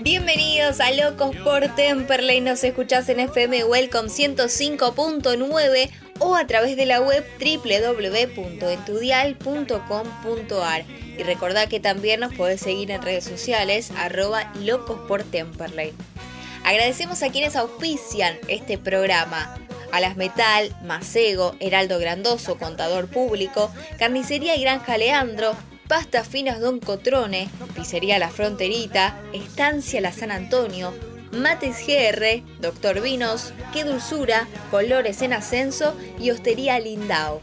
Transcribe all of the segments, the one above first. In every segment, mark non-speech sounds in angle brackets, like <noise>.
Bienvenidos a Locos por Temperley, nos escuchás en FM Welcome 105.9 o a través de la web www.entudial.com.ar. Y recordá que también nos podés seguir en redes sociales, arroba Locos por Temperley. Agradecemos a quienes auspician este programa. A las Metal, Macego, Heraldo Grandoso, Contador Público, Carnicería y Granja Leandro, Pastas Finas Don Cotrone, Pizzería La Fronterita, Estancia La San Antonio, Mates GR, Doctor Vinos, Qué Dulzura, Colores en Ascenso y Hostería Lindao.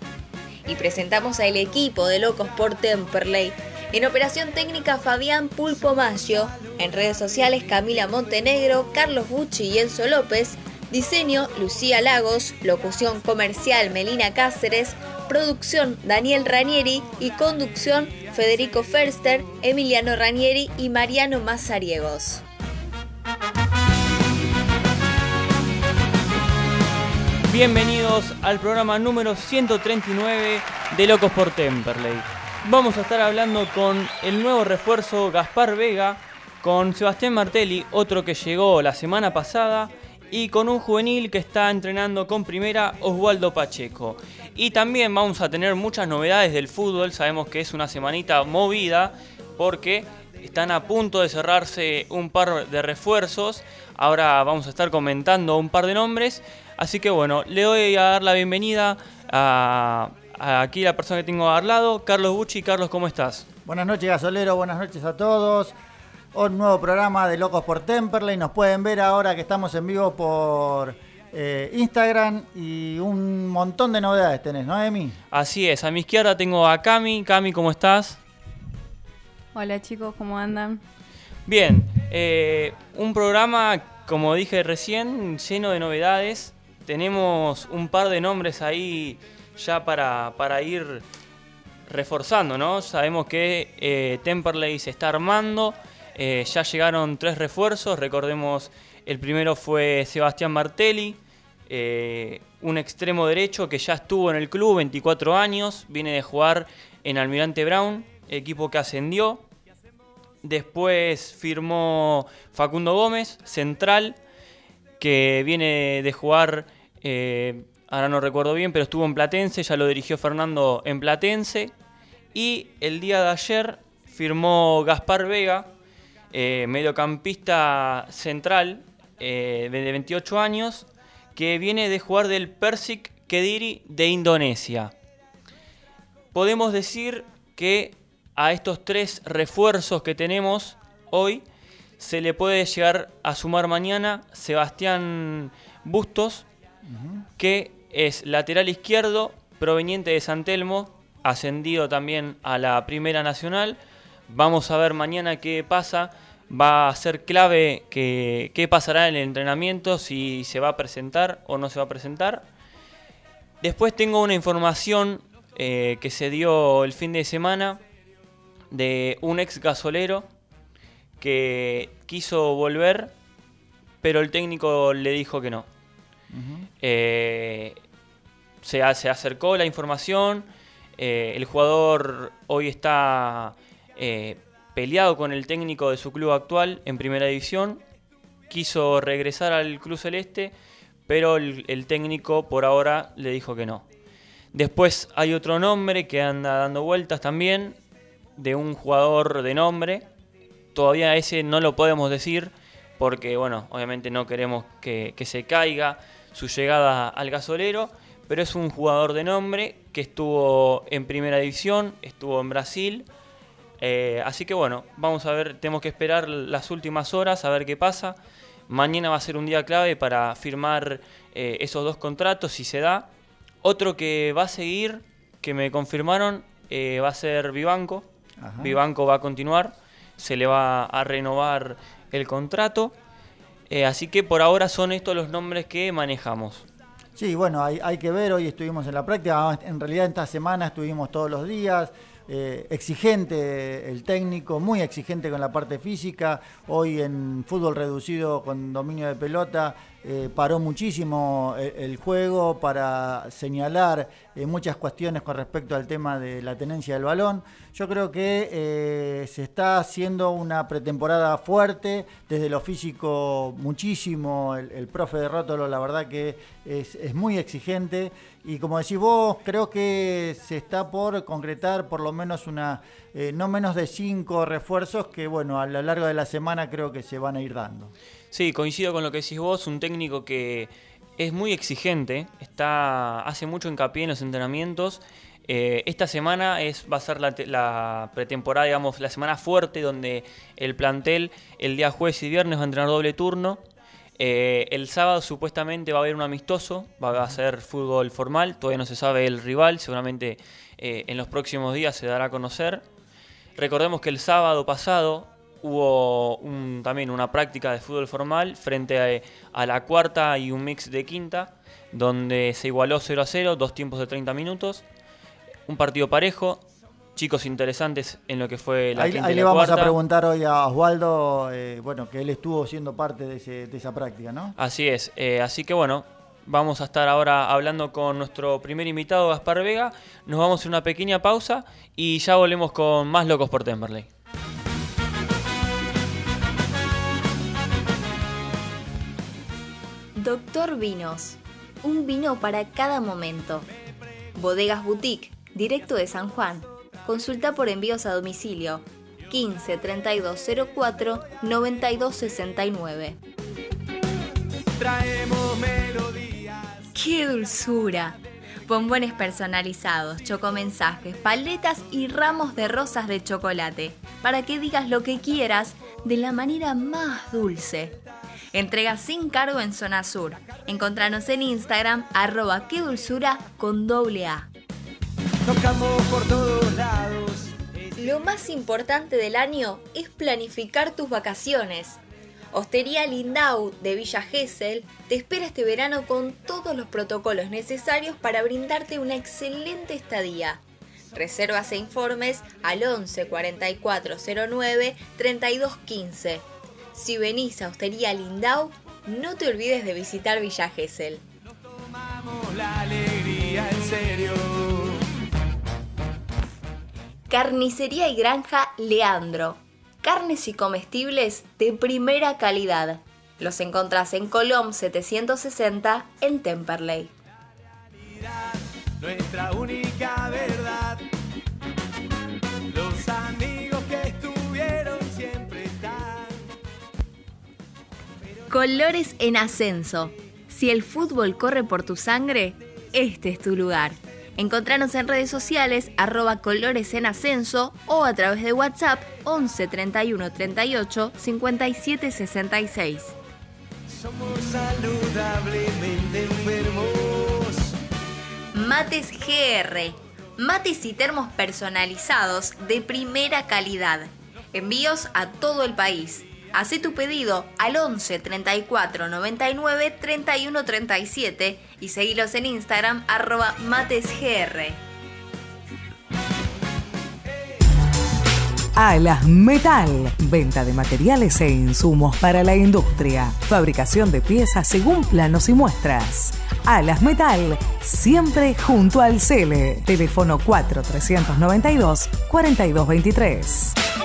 Y presentamos al equipo de Locos por Temperley. En operación técnica Fabián Pulpo Maggio, en redes sociales Camila Montenegro, Carlos Bucci y Enzo López, diseño Lucía Lagos, locución comercial Melina Cáceres, producción Daniel Ranieri y conducción Federico Ferster, Emiliano Ranieri y Mariano Mazariegos. Bienvenidos al programa número 139 de Locos por Temperley. Vamos a estar hablando con el nuevo refuerzo Gaspar Vega, con Sebastián Martelli, otro que llegó la semana pasada, y con un juvenil que está entrenando con primera, Oswaldo Pacheco. Y también vamos a tener muchas novedades del fútbol, sabemos que es una semanita movida porque están a punto de cerrarse un par de refuerzos, ahora vamos a estar comentando un par de nombres, así que bueno, le doy a dar la bienvenida a, aquí la persona que tengo al lado, Carlos Bucci. Carlos, ¿cómo estás? Buenas noches, gasolero, buenas noches a todos un nuevo programa de Locos por Temperley. Nos pueden ver ahora que estamos en vivo por eh, Instagram y un montón de novedades tenés, ¿no, Emi? Así es, a mi izquierda tengo a Cami. Cami, ¿cómo estás? Hola chicos, ¿cómo andan? Bien, eh, un programa, como dije recién, lleno de novedades. Tenemos un par de nombres ahí ya para, para ir reforzando, ¿no? Sabemos que eh, Temperley se está armando eh, ya llegaron tres refuerzos, recordemos, el primero fue Sebastián Martelli, eh, un extremo derecho que ya estuvo en el club, 24 años, viene de jugar en Almirante Brown, equipo que ascendió. Después firmó Facundo Gómez, central, que viene de jugar, eh, ahora no recuerdo bien, pero estuvo en Platense, ya lo dirigió Fernando en Platense. Y el día de ayer firmó Gaspar Vega, eh, mediocampista central eh, de 28 años, que viene de jugar del Persik Kediri de Indonesia. Podemos decir que a estos tres refuerzos que tenemos hoy se le puede llegar a sumar mañana Sebastián Bustos, que es lateral izquierdo proveniente de San Telmo, ascendido también a la Primera Nacional. Vamos a ver mañana qué pasa va a ser clave que, qué pasará en el entrenamiento, si se va a presentar o no se va a presentar. Después tengo una información eh, que se dio el fin de semana de un ex gasolero que quiso volver, pero el técnico le dijo que no. Eh, se, se, acercó la información, eh, el jugador hoy está peleado con el técnico de su club actual en primera división, quiso regresar al Club Celeste, pero el, técnico por ahora le dijo que no. Después hay otro nombre que anda dando vueltas también, de un jugador de nombre. Todavía ese no lo podemos decir porque, bueno, obviamente no queremos que, que se caiga su llegada al gasolero, pero es un jugador de nombre que estuvo en primera división, estuvo en Brasil eh, así que bueno, vamos a ver, tenemos que esperar las últimas horas a ver qué pasa. Mañana va a ser un día clave para firmar eh, esos dos contratos si se da. Otro que va a seguir, que me confirmaron, eh, va a ser Vivanco. Vivanco va a continuar, se le va a renovar el contrato. así que por ahora son estos los nombres que manejamos. Sí, bueno, hay, hay que ver, hoy estuvimos en la práctica, en realidad esta semana estuvimos todos los días. Eh, exigente el técnico, muy exigente con la parte física. Hoy en fútbol reducido con dominio de pelota eh, paró muchísimo el, el, juego para señalar eh, muchas cuestiones con respecto al tema de la tenencia del balón. Yo creo que eh, se está haciendo una pretemporada fuerte, desde lo físico muchísimo. El, profe de Rótolo, la verdad que es, es, muy exigente. Y como decís vos, creo que se está por concretar por lo menos una, eh, no menos de cinco refuerzos que, bueno, a lo largo de la semana creo que se van a ir dando. Sí, coincido con lo que decís vos, un técnico que es muy exigente, está, hace mucho hincapié en los entrenamientos. Eh, esta semana es, va a ser la, la, pretemporada, digamos, la semana fuerte donde el plantel el día jueves y viernes va a entrenar doble turno. Eh, el sábado supuestamente va a haber un amistoso, va a ser fútbol formal, todavía no se sabe el rival, seguramente eh, en los próximos días se dará a conocer. Recordemos que el sábado pasado hubo un, también una práctica de fútbol formal frente a, a, la cuarta y un mix de quinta, donde se igualó 0 a 0, dos tiempos de 30 minutos, un partido parejo, chicos interesantes en lo que fue la ahí, quinta ahí y le la vamos cuarta. a preguntar hoy a Osvaldo, eh, bueno, que él estuvo siendo parte de, ese, de esa práctica, ¿no? Así es, eh, así que bueno, vamos a estar ahora hablando con nuestro primer invitado, Gaspar Vega, nos vamos a una pequeña pausa y ya volvemos con más Locos por Temperley. Doctor Vinos, un vino para cada momento. Bodegas Boutique, directo de San Juan. Consulta por envíos a domicilio 15 3204 9269. Traemos melodías. ¡Qué dulzura! Bombones personalizados, chocomensajes, paletas y ramos de rosas de chocolate, para que digas lo que quieras de la manera más dulce. Entrega sin cargo en Zona Sur. Encontranos en Instagram, arroba qué dulzura con doble A. Tocamos por todos lados. Lo más importante del año es planificar tus vacaciones. Hostería Lindau de Villa Gesell te espera este verano con todos los protocolos necesarios para brindarte una excelente estadía. Reservas e informes al 11 44 09 32 15. Si venís a Hostería Lindau, no te olvides de visitar Villa Gesell. Tomamos la alegría en serio. Carnicería y Granja Leandro. Carnes y comestibles de primera calidad. Los encontrás en Colom 760 en Temperley. Nuestra única Colores en ascenso. Si el fútbol corre por tu sangre, este es tu lugar. Encontranos en redes sociales arroba colores en ascenso o a través de WhatsApp 11 31 38 57 66. Somos saludablemente enfermos. Mates GR. Mates y termos personalizados de primera calidad. Envíos a todo el país. Hacé tu pedido al 11 34 99 31 37 y seguilos en Instagram arroba matesgr. Alas Metal, venta de materiales e insumos para la industria, fabricación de piezas según planos y muestras. Alas Metal, siempre junto al Cele. Teléfono 4392 4223.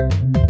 Thank you.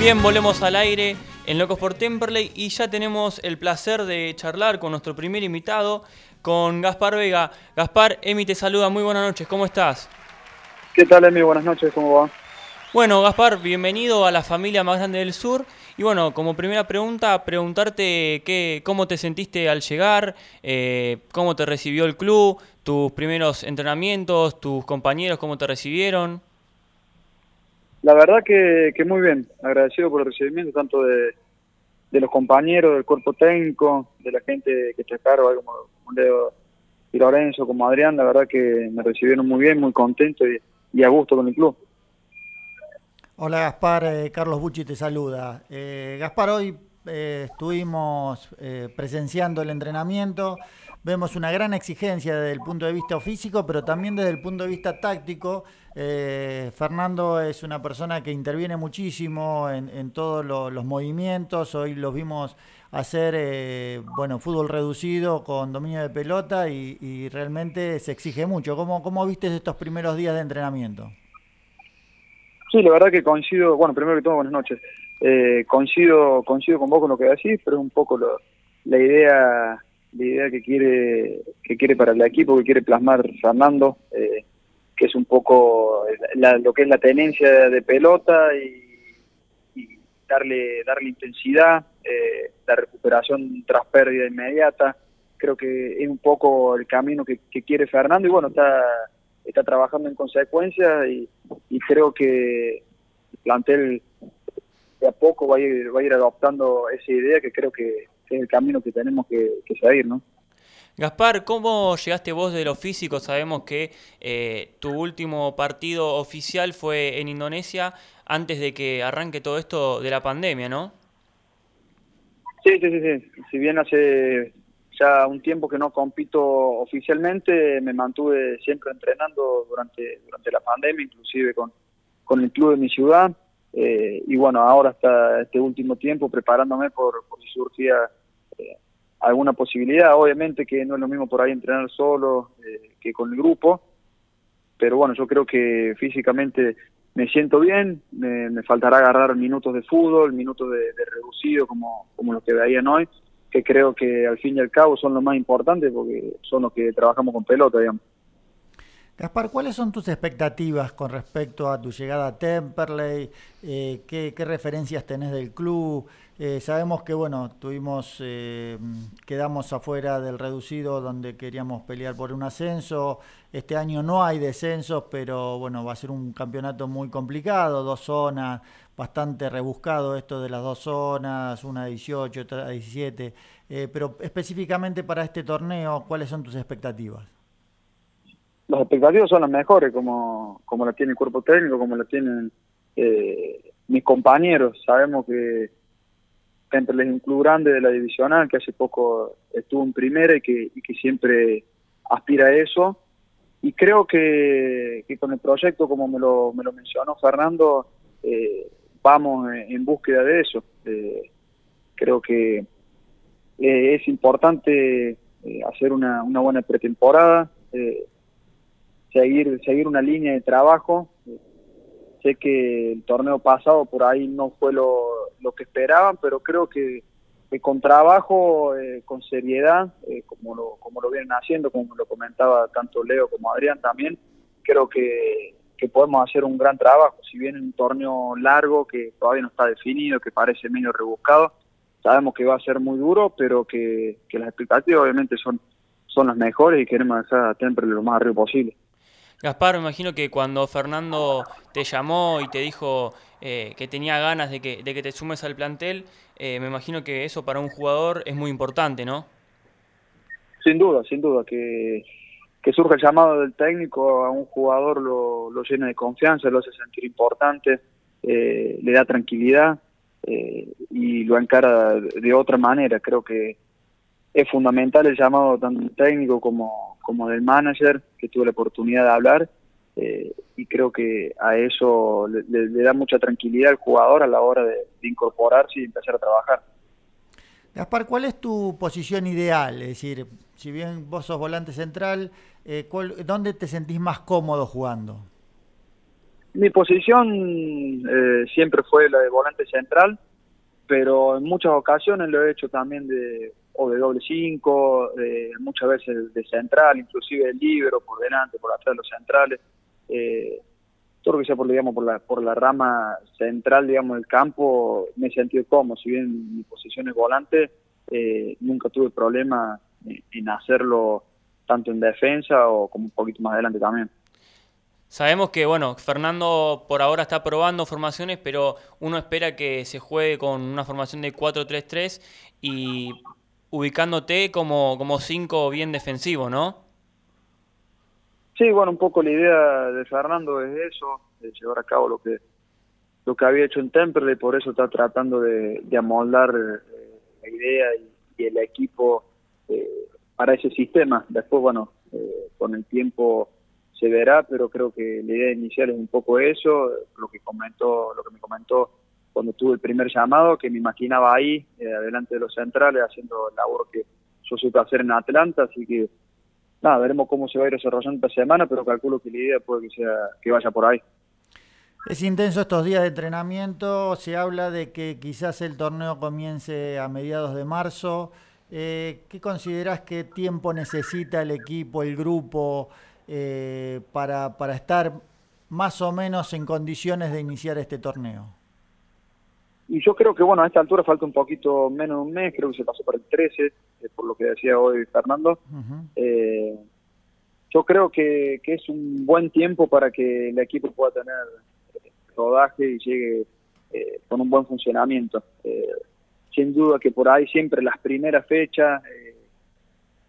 Bien, volvemos al aire en Locos por Temperley y ya tenemos el placer de charlar con nuestro primer invitado, con Gaspar Vega. Gaspar, Emi te saluda, muy buenas noches, ¿cómo estás? ¿Qué tal, Emi? Buenas noches, ¿cómo va? Bueno, Gaspar, bienvenido a la familia más grande del sur. Y bueno, como primera pregunta, preguntarte qué, cómo te sentiste al llegar, eh, cómo te recibió el club, tus primeros entrenamientos, tus compañeros, cómo te recibieron. La verdad que, que muy bien, agradecido por el recibimiento tanto de, de los compañeros, del cuerpo técnico, de la gente que está a cargo, como, como Leo y Lorenzo, como Adrián, la verdad que me recibieron muy bien, muy contento y, a gusto con el club. Hola Gaspar, eh, Carlos Bucci te saluda. Eh, Gaspar, hoy eh, estuvimos eh, presenciando el entrenamiento, vemos una gran exigencia desde el punto de vista físico, pero también desde el punto de vista táctico. Eh, Fernando es una persona que interviene muchísimo en, en todos lo- los movimientos, hoy los vimos hacer eh, bueno fútbol reducido con dominio de pelota y, realmente se exige mucho. ¿Cómo, ¿Cómo viste estos primeros días de entrenamiento? Sí, la verdad que coincido, bueno, primero que todo, buenas noches. Eh, coincido, coincido con vos con lo que decís, pero es un poco la idea, la idea que quiere, que quiere para el equipo, que quiere plasmar Fernando, eh, que es un poco la- lo que es la tenencia de pelota y, darle, darle intensidad, eh, la recuperación tras pérdida inmediata. Creo que es un poco el camino que, que quiere Fernando y bueno, está, está trabajando en consecuencia y, y creo que el plantel de a poco va a ir, va a ir adoptando esa idea que creo que es el camino que tenemos que, que seguir, ¿no? Gaspar, ¿cómo llegaste vos de lo físico? Sabemos que eh, tu último partido oficial fue en Indonesia antes de que arranque todo esto de la pandemia, ¿no? Sí, sí, sí, sí. Si bien hace ya un tiempo que no compito oficialmente, me mantuve siempre entrenando durante, durante la pandemia, inclusive con, con el club de mi ciudad. Eh, y bueno, ahora hasta este último tiempo preparándome por, por si surgía alguna posibilidad. Obviamente que no es lo mismo por ahí entrenar solo eh, que con el grupo, pero bueno, yo creo que físicamente me siento bien, me, faltará agarrar minutos de fútbol, minutos de, de reducido como, como los que veían hoy, que creo que al fin y al cabo son los más importantes porque son los que trabajamos con pelota, digamos. Gaspar, ¿cuáles son tus expectativas con respecto a tu llegada a Temperley? Eh, ¿qué, referencias tenés del club? Eh, sabemos que, bueno, tuvimos, eh, quedamos afuera del reducido donde queríamos pelear por un ascenso. Este año no hay descensos, pero bueno, va a ser un campeonato muy complicado, dos zonas, bastante rebuscado esto de las dos zonas, una 18, otra 17. Eh, pero específicamente para este torneo, ¿cuáles son tus expectativas? Las expectativas son las mejores, como, como la tiene el cuerpo técnico, como la tienen eh, mis compañeros. Sabemos que Temperley es un club grande de la divisional, que hace poco estuvo en primera y que, siempre aspira a eso. Y creo que, con el proyecto, como me lo, me lo mencionó Fernando, eh, vamos en, búsqueda de eso. Eh, creo que eh, es importante hacer una, una buena pretemporada, seguir, seguir una línea de trabajo. Sé que el torneo pasado por ahí no fue lo, lo que esperaban, pero creo que, con trabajo, eh, con seriedad, eh, como, lo, como lo vienen haciendo, como lo comentaba tanto Leo como Adrián también, creo que, que podemos hacer un gran trabajo. Si bien es un torneo largo que todavía no está definido, que parece medio rebuscado, sabemos que va a ser muy duro, pero que, que las expectativas obviamente son, son las mejores y queremos dejar a Temple lo más arriba posible. Gaspar, me imagino que cuando Fernando te llamó y te dijo eh, que tenía ganas de que, de que te sumes al plantel, eh, me imagino que eso para un jugador es muy importante, ¿no? Sin duda, sin duda, que, que surja el llamado del técnico a un jugador lo, lo llena de confianza, lo hace sentir importante, eh, le da tranquilidad y lo encara de otra manera. Creo que es fundamental el llamado tanto del técnico como, como del manager, que tuve la oportunidad de hablar, eh, y creo que a eso le, le- le da mucha tranquilidad al jugador a la hora de, de incorporarse y empezar a trabajar. Gaspar, ¿cuál es tu posición ideal? Es decir, si bien vos sos volante central, eh, ¿cuál- ¿dónde te sentís más cómodo jugando? Mi posición eh, siempre fue la de volante central, pero en muchas ocasiones lo he hecho también de o de doble cinco, de, muchas veces de central, inclusive de libero por delante, por atrás de los centrales. Eh, todo lo que sea por digamos por la por la rama central digamos del campo me he sentido cómodo si bien mi posición es volante eh, nunca tuve problema en, en hacerlo tanto en defensa o como un poquito más adelante también Sabemos que, bueno, Fernando por ahora está probando formaciones, pero uno espera que se juegue con una formación de 4-3-3 y ubicándote como, como cinco bien defensivo, ¿no? Sí, bueno, un poco la idea de Fernando es eso, de llevar a cabo lo que lo que había hecho en Temperley, por eso está tratando de, de amoldar eh, la idea y, y el equipo eh, para ese sistema. Después, bueno, eh, con el tiempo se verá, pero creo que la idea inicial es un poco eso, lo que comentó, lo que me comentó cuando tuve el primer llamado, que me imaginaba ahí, eh, adelante de los centrales, haciendo el labor que yo supe hacer en Atlanta, así que nada, veremos cómo se va a ir desarrollando esta semana, pero calculo que la idea puede que sea que vaya por ahí. Es intenso estos días de entrenamiento, se habla de que quizás el torneo comience a mediados de marzo. Eh, ¿Qué considerás que tiempo necesita el equipo, el grupo, eh, para, para estar más o menos en condiciones de iniciar este torneo? Y yo creo que, bueno, a esta altura falta un poquito menos de un mes, creo que se pasó para el 13, eh, por lo que decía hoy Fernando. Eh, yo creo que, que es un buen tiempo para que el equipo pueda tener eh, rodaje y llegue eh, con un buen funcionamiento. Eh, sin duda que por ahí siempre las primeras fechas, eh,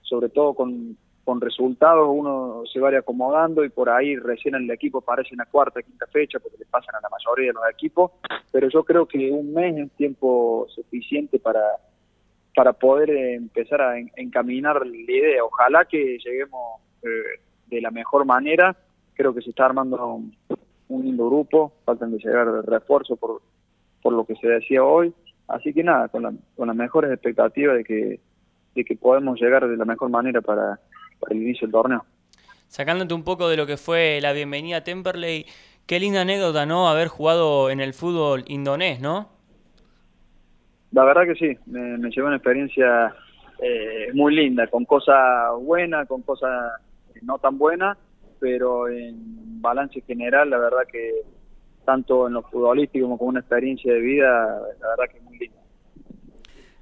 sobre todo con, con resultados, uno se va acomodando y por ahí recién el equipo aparece en la cuarta, quinta fecha, porque le pasan a la mayoría de los equipos, pero yo creo que un mes es tiempo suficiente para para poder empezar a en- encaminar la idea. Ojalá que lleguemos eh, de la mejor manera. Creo que se está armando un, un lindo grupo, faltan de llegar refuerzos por, por lo que se decía hoy. Así que nada, con, la- con las mejores expectativas de que, de que podemos llegar de la mejor manera para, para el inicio del torneo. Sacándote un poco de lo que fue la bienvenida a Temperley, qué linda anécdota, ¿no? Haber jugado en el fútbol indonés, ¿no? La verdad que sí, me, me llevó una experiencia eh, muy linda, con cosas buenas, con cosas no tan buenas, pero en balance general, la verdad que tanto en lo futbolístico como como una experiencia de vida, la verdad que es muy linda.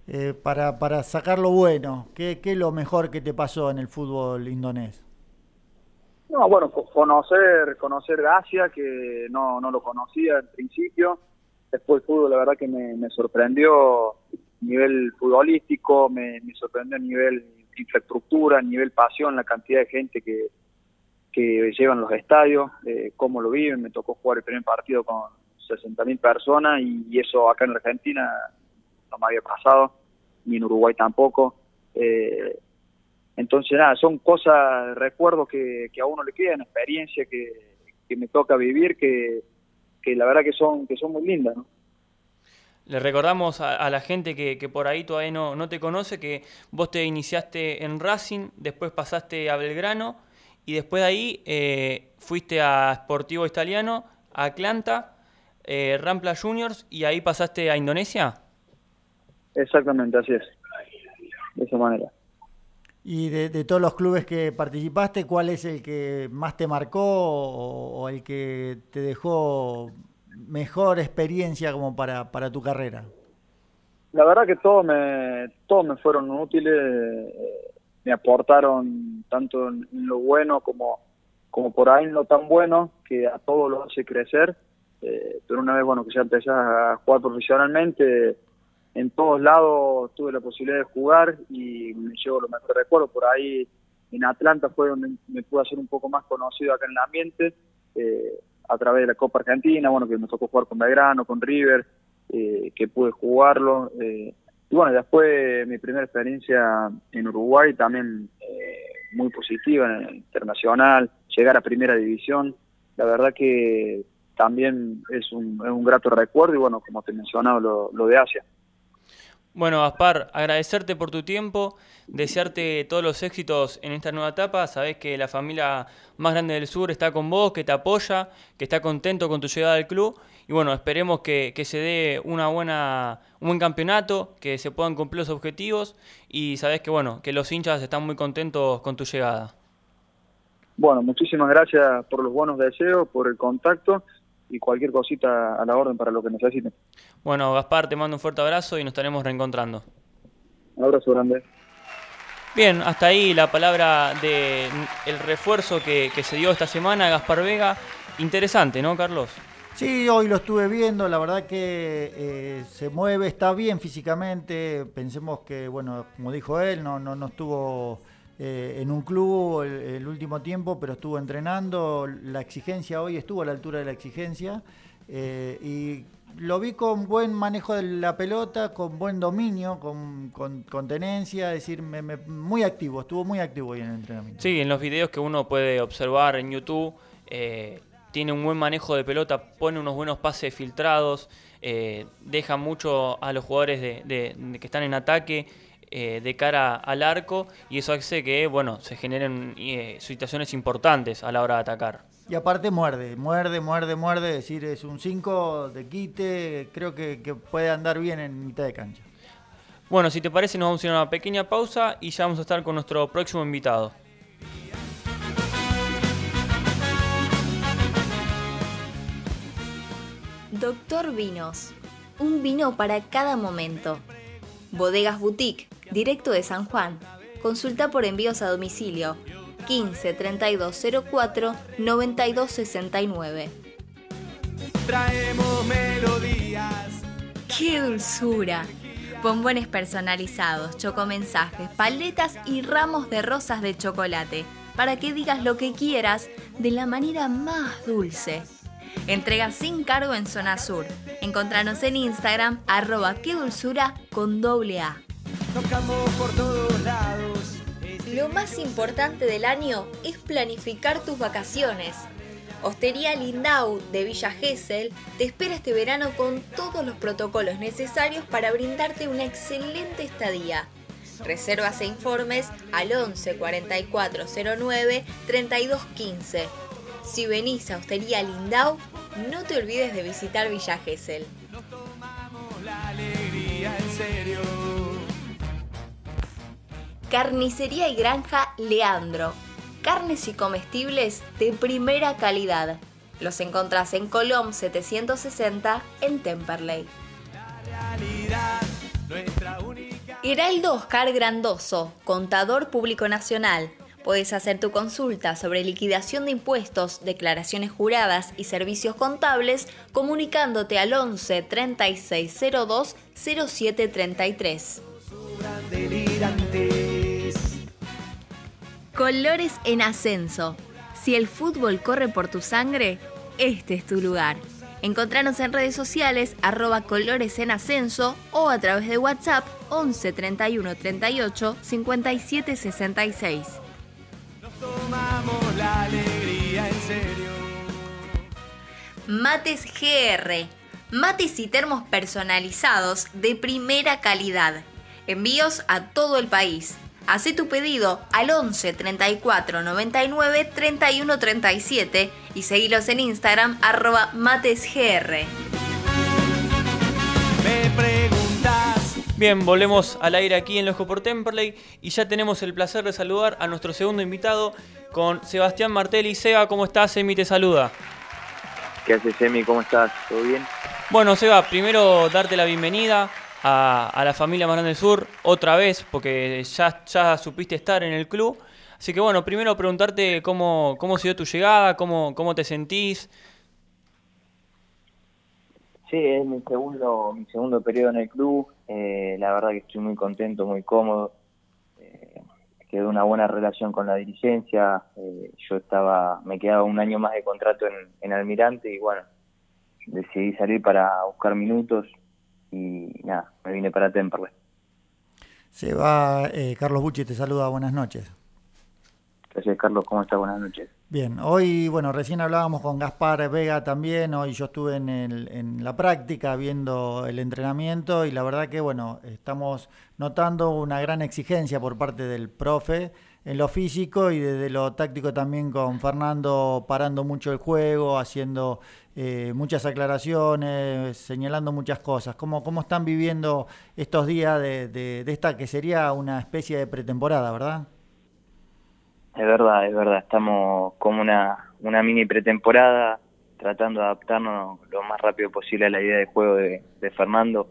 Eh, para, para sacar lo bueno, ¿qué, ¿qué es lo mejor que te pasó en el fútbol indonés? No, bueno, co- conocer, conocer Asia, que no, no lo conocía en principio. Después el fútbol, la verdad que me, me sorprendió a nivel futbolístico, me, me sorprendió a nivel infraestructura, a nivel pasión, la cantidad de gente que, que llevan los estadios, eh, cómo lo viven. Me tocó jugar el primer partido con 60.000 personas y, y eso acá en Argentina no me había pasado, ni en Uruguay tampoco. Eh, entonces, nada, son cosas, recuerdos que, que a uno le quedan, experiencia que, que me toca vivir, que, que la verdad que son, que son muy lindas, ¿no? Le recordamos a, la gente que, que por ahí todavía no, no te conoce que vos te iniciaste en Racing, después pasaste a Belgrano y después de ahí eh, fuiste a Sportivo Italiano, a Atlanta, eh, Rampla Juniors y ahí pasaste a Indonesia. Exactamente, así es. De esa manera. Y de, de todos los clubes que participaste, ¿cuál es el que más te marcó o, o el que te dejó mejor experiencia como para, para tu carrera? La verdad que todos me, todos me fueron útiles, eh, me aportaron tanto en lo bueno como, como por ahí en lo tan bueno, que a todos lo hace crecer. Eh, pero una vez bueno que ya empecé a jugar profesionalmente, en todos lados tuve la posibilidad de jugar y me llevo lo mejor recuerdo. Por ahí en Atlanta fue donde me pude hacer un poco más conocido acá en el ambiente, eh, a través de la Copa Argentina, bueno, que me tocó jugar con Belgrano, con River, eh, que pude jugarlo. Eh, y bueno, después mi primera experiencia en Uruguay también eh, muy positiva, en el internacional, llegar a primera división, la verdad que también es un, es un grato recuerdo y bueno, como te he mencionado, lo, lo de Asia. Bueno, Gaspar, agradecerte por tu tiempo, desearte todos los éxitos en esta nueva etapa. Sabés que la familia más grande del sur está con vos, que te apoya, que está contento con tu llegada al club. Y bueno, esperemos que, que se dé una buena, un buen campeonato, que se puedan cumplir los objetivos. Y sabés que bueno, que los hinchas están muy contentos con tu llegada. Bueno, muchísimas gracias por los buenos deseos, por el contacto y cualquier cosita a la orden para lo que necesiten. Bueno, Gaspar, te mando un fuerte abrazo y nos estaremos reencontrando. Un abrazo grande. Bien, hasta ahí la palabra de el refuerzo que, que se dio esta semana, Gaspar Vega. Interesante, ¿no, Carlos? Sí, hoy lo estuve viendo, la verdad que eh, se mueve, está bien físicamente. Pensemos que, bueno, como dijo él, no, no, no estuvo eh, en un club el, último tiempo, pero estuvo entrenando. La exigencia hoy estuvo a la altura de la exigencia. Eh, y lo vi con buen manejo de la pelota, con buen dominio, con, con, tenencia, es decir, me, muy activo, estuvo muy activo hoy en el entrenamiento. Sí, en los videos que uno puede observar en YouTube, eh, tiene un buen manejo de pelota, pone unos buenos pases filtrados, deja mucho a los jugadores de que están en ataque eh, de cara al arco y eso hace que bueno se generen eh, situaciones importantes a la hora de atacar. Y aparte muerde, muerde, muerde, muerde, es decir, es un 5 de quite, creo que, que, puede andar bien en mitad de cancha. Bueno, si te parece nos vamos a ir a una pequeña pausa y ya vamos a estar con nuestro próximo invitado. Doctor Vinos, un vino para cada momento. Bodegas Boutique, directo de San Juan. Consulta por envíos a domicilio 15 3204 9269. Traemos melodías. ¡Qué dulzura! Bombones personalizados, chocomensajes, paletas y ramos de rosas de chocolate para que digas lo que quieras de la manera más dulce. Entrega sin cargo en Zona Sur. Encontranos en Instagram, arroba dulzura con doble A. Por todos lados. Lo más importante del año es planificar tus vacaciones. Hostería Lindau de Villa Gesell te espera este verano con todos los protocolos necesarios para brindarte una excelente estadía. Reservas e informes al 11 44 09 32 15. Si venís a Hostería Lindau, no te olvides de visitar Villa Gesell. Carnicería y Granja Leandro. Carnes y comestibles de primera calidad. Los encontrás en Colom 760 en Temperley. Heraldo Oscar Grandoso, contador público nacional. Puedes hacer tu consulta sobre liquidación de impuestos, declaraciones juradas y servicios contables comunicándote al 11 3602 0733. Sobran delirantes. Colores en ascenso. Si el fútbol corre por tu sangre, este es tu lugar. Encontranos en redes sociales arroba colores en ascenso o a través de WhatsApp 11 31 38 57 66. Tomamos la alegría en serio. Mates GR. Mates y termos personalizados de primera calidad. Envíos a todo el país. Hacé tu pedido al 11 34 99 31 37 y seguilos en Instagram arroba matesgr. Me. Bien, volvemos al aire aquí en Lojo por Temperley y ya tenemos el placer de saludar a nuestro segundo invitado con Sebastián Martelli. Seba, ¿cómo estás? Emi te saluda. ¿Qué haces, Emi? ¿Cómo estás? ¿Todo bien? Bueno, Seba, primero darte la bienvenida a, a la familia Marán del Sur otra vez, porque ya, ya supiste estar en el club. Así que bueno, primero preguntarte cómo, cómo se dio tu llegada, cómo, cómo te sentís. Sí, es mi segundo, mi segundo periodo en el club. Eh, la verdad que estoy muy contento, muy cómodo. Eh, quedó una buena relación con la dirigencia. Eh, yo estaba, me quedaba un año más de contrato en, en Almirante y bueno, decidí salir para buscar minutos y nada, me vine para Temperley. Se va, eh, Carlos Bucci te saluda, buenas noches. Gracias, Carlos. ¿Cómo estás? Buenas noches. Bien, hoy, bueno, recién hablábamos con Gaspar Vega también, hoy yo estuve en, el- en la práctica viendo el entrenamiento y la verdad que, bueno, estamos notando una gran exigencia por parte del profe en lo físico y desde lo táctico también con Fernando parando mucho el juego, haciendo eh, muchas aclaraciones, señalando muchas cosas. ¿Cómo, cómo están viviendo estos días de, de- de esta que sería una especie de pretemporada, verdad? Es verdad, es verdad. Estamos como una, una mini pretemporada, tratando de adaptarnos lo más rápido posible a la idea de juego de, de Fernando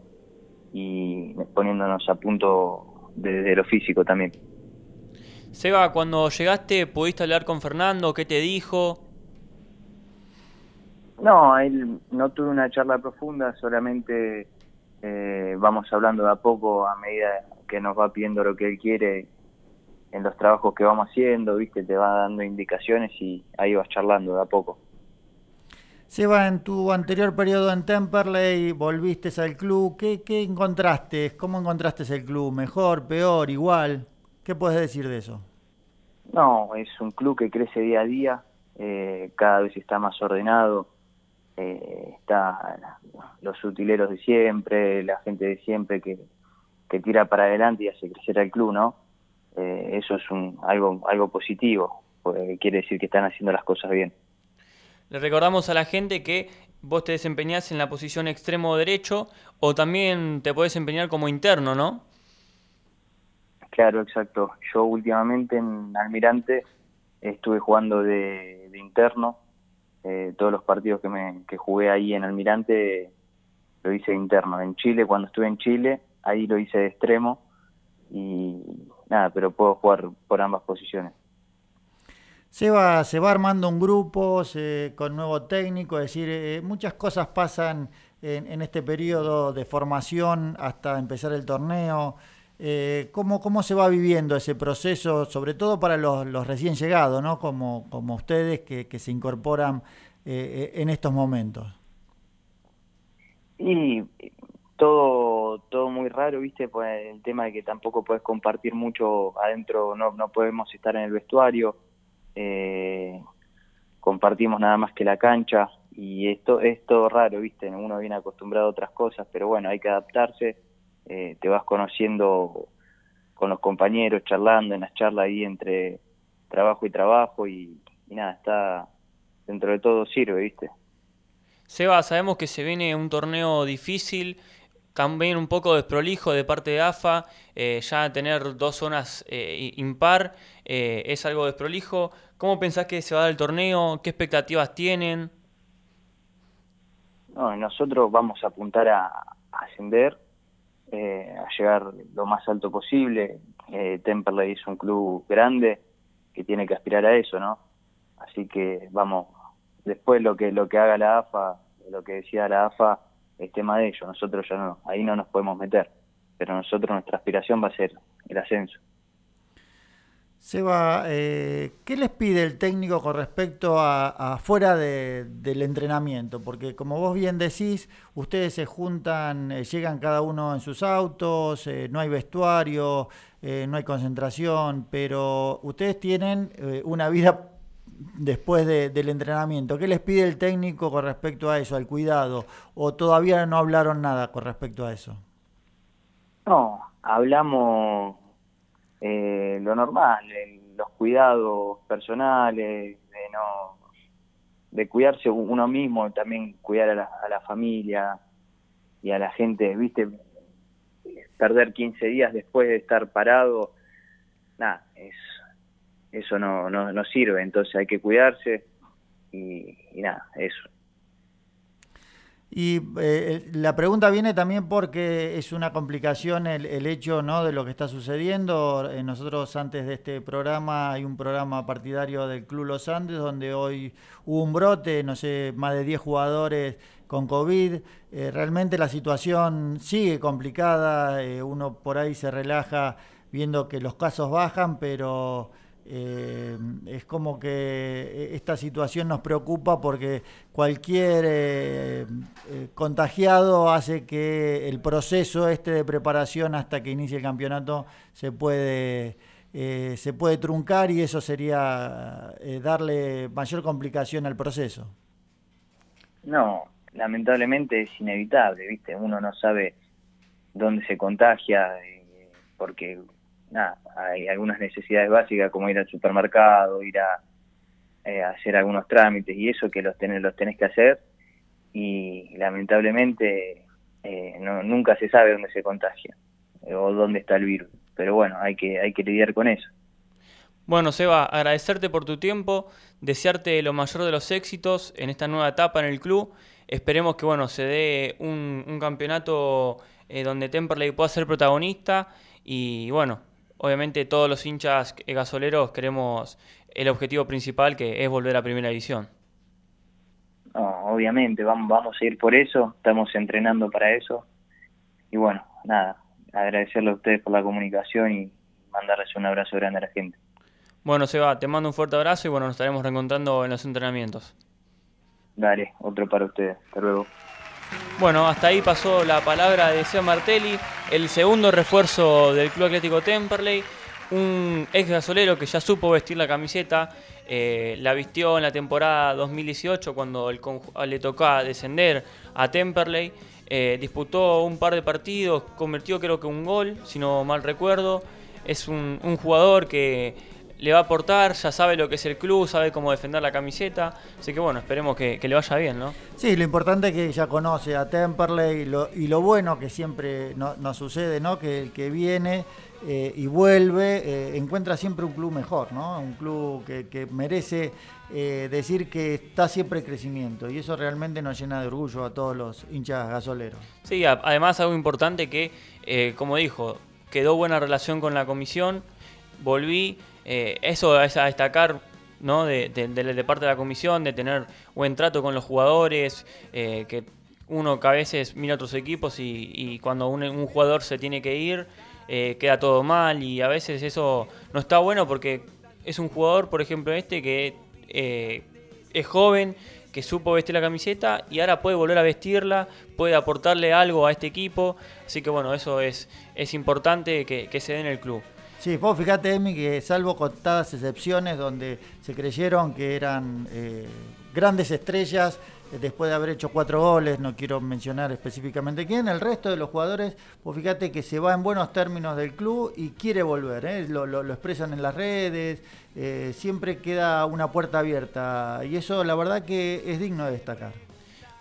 y poniéndonos a punto desde lo físico también. Seba, cuando llegaste, ¿pudiste hablar con Fernando? ¿Qué te dijo? No, él no tuve una charla profunda, solamente eh, vamos hablando de a poco a medida que nos va pidiendo lo que él quiere en los trabajos que vamos haciendo, viste, te va dando indicaciones y ahí vas charlando de a poco. Seba, en tu anterior periodo en Temperley volviste al club. ¿Qué, qué encontraste? ¿Cómo encontraste el club? ¿Mejor, peor, igual? ¿Qué puedes decir de eso? No, es un club que crece día a día, eh, cada vez está más ordenado, eh, está los utileros de siempre, la gente de siempre que, que tira para adelante y hace crecer al club, ¿no? Eh, eso es un, algo, algo positivo, porque quiere decir que están haciendo las cosas bien. Le recordamos a la gente que vos te desempeñás en la posición extremo derecho o también te podés desempeñar como interno, ¿no? Claro, exacto. Yo últimamente en Almirante estuve jugando de, de interno. Eh, todos los partidos que, me, que jugué ahí en Almirante lo hice de interno. En Chile, cuando estuve en Chile, ahí lo hice de extremo. Y nada, pero puedo jugar por ambas posiciones. Se va, se va armando un grupo se- con nuevo técnico, es decir, eh, muchas cosas pasan en, en este periodo de formación hasta empezar el torneo. Eh, ¿cómo, ¿Cómo se va viviendo ese proceso, sobre todo para los, los recién llegados, ¿no? como, como ustedes que, que se incorporan eh, eh, en estos momentos? Y todo todo muy raro, ¿viste? Pues el tema de que tampoco puedes compartir mucho adentro, no, no podemos estar en el vestuario, eh, compartimos nada más que la cancha y esto es todo raro, ¿viste? Uno viene acostumbrado a otras cosas, pero bueno, hay que adaptarse, eh, te vas conociendo con los compañeros, charlando en las charlas ahí entre trabajo y trabajo y, y nada, está dentro de todo sirve, ¿viste? Seba, sabemos que se viene un torneo difícil, también un poco desprolijo de parte de AFA, eh, ya tener dos zonas eh, impar eh, es algo desprolijo. ¿Cómo pensás que se va a dar el torneo? ¿Qué expectativas tienen? No, nosotros vamos a apuntar a, ascender, eh, a llegar lo más alto posible. Temperley es un club grande que tiene que aspirar a eso, ¿no? Así que vamos, después lo que lo que haga la AFA, lo que decía la AFA, es tema de ellos. Nosotros ya no, ahí no nos podemos meter. Pero nosotros nuestra aspiración va a ser el ascenso. Seba, eh, ¿qué les pide el técnico con respecto a, fuera de- del entrenamiento? Porque como vos bien decís, ustedes se juntan, eh, llegan cada uno en sus autos, eh, no hay vestuario, eh, no hay concentración, pero ustedes tienen una vida después de- del entrenamiento. ¿Qué les pide el técnico con respecto a eso, al cuidado? ¿O todavía no hablaron nada con respecto a eso? No, hablamos eh, lo normal, los cuidados personales, de no de cuidarse uno mismo, también cuidar a la, a la familia y a la gente, viste, perder 15 días después de estar parado, nada, es, eso no, no, no sirve, entonces hay que cuidarse y, nada, eso. Y eh, la pregunta viene también porque es una complicación el, hecho ¿no? de lo que está sucediendo. Eh, nosotros antes de este programa hay un programa partidario del Club Los Andes donde hoy hubo un brote, no sé, más de 10 jugadores con COVID. Eh, realmente la situación sigue complicada, uno por ahí se relaja viendo que los casos bajan, pero eh, es como que esta situación nos preocupa porque cualquier eh, eh, contagiado hace que el proceso este de preparación hasta que inicie el campeonato se puede, eh, se puede truncar y eso sería eh, darle mayor complicación al proceso. No, lamentablemente es inevitable, ¿viste? Uno no sabe dónde se contagia eh, porque nada, hay algunas necesidades básicas como ir al supermercado, ir a eh, hacer algunos trámites y eso que los tenés, los tenés que hacer y lamentablemente eh, no, nunca se sabe dónde se contagia eh, o dónde está el virus. Pero bueno, hay que, hay que lidiar con eso. Bueno, Seba, agradecerte por tu tiempo, desearte lo mayor de los éxitos en esta nueva etapa en el club. Esperemos que bueno, se dé un, campeonato donde Temperley pueda ser protagonista y bueno, obviamente todos los hinchas gasoleros queremos el objetivo principal que es volver a primera división. No, obviamente, vamos, vamos a ir por eso, estamos entrenando para eso. Y bueno, nada, agradecerle a ustedes por la comunicación y mandarles un abrazo grande a la gente. Bueno, Seba, te mando un fuerte abrazo y bueno, nos estaremos reencontrando en los entrenamientos. Dale, otro para ustedes. Hasta luego. Bueno, hasta ahí pasó la palabra de Seba Martelli, el segundo refuerzo del Club Atlético Temperley, un ex gasolero que ya supo vestir la camiseta, eh, la vistió en la temporada 2018 cuando el, le tocaba descender a Temperley, eh, disputó un par de partidos, convirtió creo que un gol, si no mal recuerdo, es un jugador que le va a aportar, ya sabe lo que es el club, sabe cómo defender la camiseta, así que bueno, esperemos que, que le vaya bien, ¿no? Sí, lo importante es que ya conoce a Temperley y lo, y lo bueno que siempre no, nos sucede, ¿no? Que el que viene eh, y vuelve eh, encuentra siempre un club mejor, ¿no? Un club que, que merece eh, decir que está siempre en crecimiento y eso realmente nos llena de orgullo a todos los hinchas gasoleros. Sí, a, además algo importante que, como dijo, quedó buena relación con la comisión, volví, eh, eso es a destacar ¿no? de, parte de la comisión, de tener buen trato con los jugadores, eh, que uno que a veces mira otros equipos y, cuando un, jugador se tiene que ir, eh, queda todo mal y a veces eso no está bueno porque es un jugador, por ejemplo, este que es joven, que supo vestir la camiseta y ahora puede volver a vestirla, puede aportarle algo a este equipo, así que bueno, eso es, es importante que, que se dé en el club. Sí, vos fíjate, Emi, que salvo contadas excepciones donde se creyeron que eran eh, grandes estrellas, eh, después de haber hecho cuatro goles, no quiero mencionar específicamente quién, el resto de los jugadores, vos fíjate que se va en buenos términos del club y quiere volver, ¿eh? lo, lo, expresan en las redes, siempre queda una puerta abierta y eso la verdad que es digno de destacar.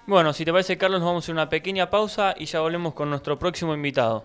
Bueno, si te parece Carlos, nos vamos a hacer una pequeña pausa y ya volvemos con nuestro próximo invitado.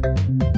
Thank you.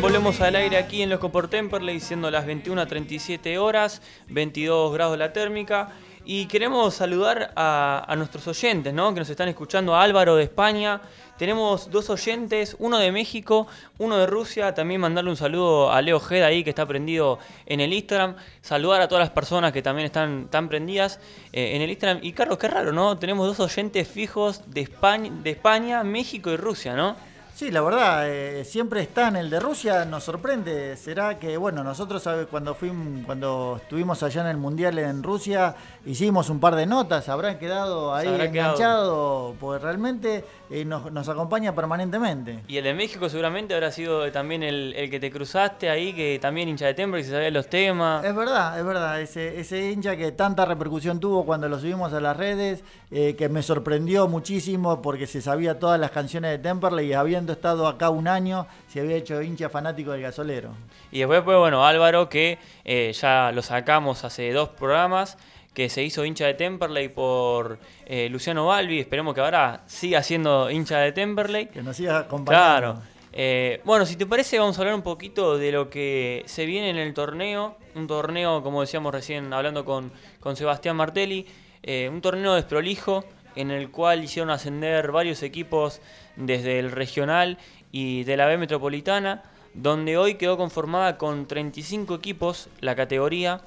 Volvemos al aire aquí en Loco por Temperley, siendo las 21 a 37 horas, 22 grados la térmica. Y queremos saludar a, nuestros oyentes, ¿no? Que nos están escuchando, Álvaro de España. Tenemos dos oyentes, uno de México, uno de Rusia. También mandarle un saludo a Leo Geda ahí, que está prendido en el Instagram. Saludar a todas las personas que también están tan prendidas eh, en el Instagram. Y Carlos, qué raro, ¿no? Tenemos dos oyentes fijos de España, de España México y Rusia, ¿no? Sí, la verdad, eh, siempre está en el de Rusia, nos sorprende. Será que, bueno, nosotros ¿sabe? cuando fuimos, cuando estuvimos allá en el Mundial en Rusia, hicimos un par de notas, habrán quedado ahí habrá quedado. enganchados, porque realmente eh, nos, nos acompaña permanentemente. Y el de México seguramente habrá sido también el, el que te cruzaste ahí, que también hincha de Temple, y se sabía los temas. Es verdad, es verdad, ese, ese hincha que tanta repercusión tuvo cuando lo subimos a las redes, eh, que me sorprendió muchísimo porque se sabía todas las canciones de Temperley y habiendo estado acá un año, se había hecho hincha fanático del gasolero. Y después, pues bueno, Álvaro, que eh, ya lo sacamos hace dos programas, que se hizo hincha de Temperley por eh, Luciano Balbi. Esperemos que ahora siga siendo hincha de Temperley. Que nos siga acompañando. Claro. Eh, bueno, si te parece, vamos a hablar un poquito de lo que se viene en el torneo. Un torneo, como decíamos recién, hablando con, con Sebastián Martelli. eh, un torneo desprolijo en el cual hicieron ascender varios equipos desde el regional y de la B metropolitana, donde hoy quedó conformada con 35 equipos la categoría.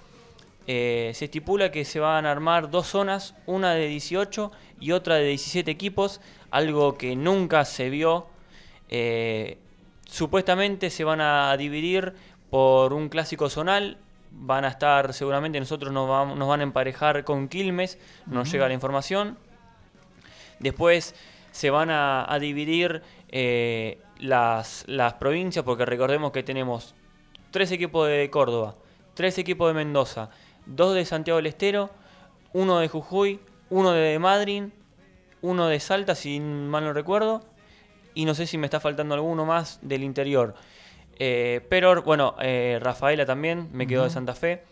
Eh, se estipula que se van a armar dos zonas, una de 18 y otra de 17 equipos, algo que nunca se vio. Eh, supuestamente se van a dividir por un clásico zonal. Van a estar, seguramente nosotros nos, vamos- nos van a emparejar con Quilmes, nos llega la información. Después se van a, a dividir eh, las, las provincias, porque recordemos que tenemos tres equipos de Córdoba, tres equipos de Mendoza, dos de Santiago del Estero, uno de Jujuy, uno de Madrid, uno de Salta, si mal no recuerdo, y no sé si me está faltando alguno más del interior. Eh, pero bueno, eh, Rafaela también, me quedó de. Santa Fe.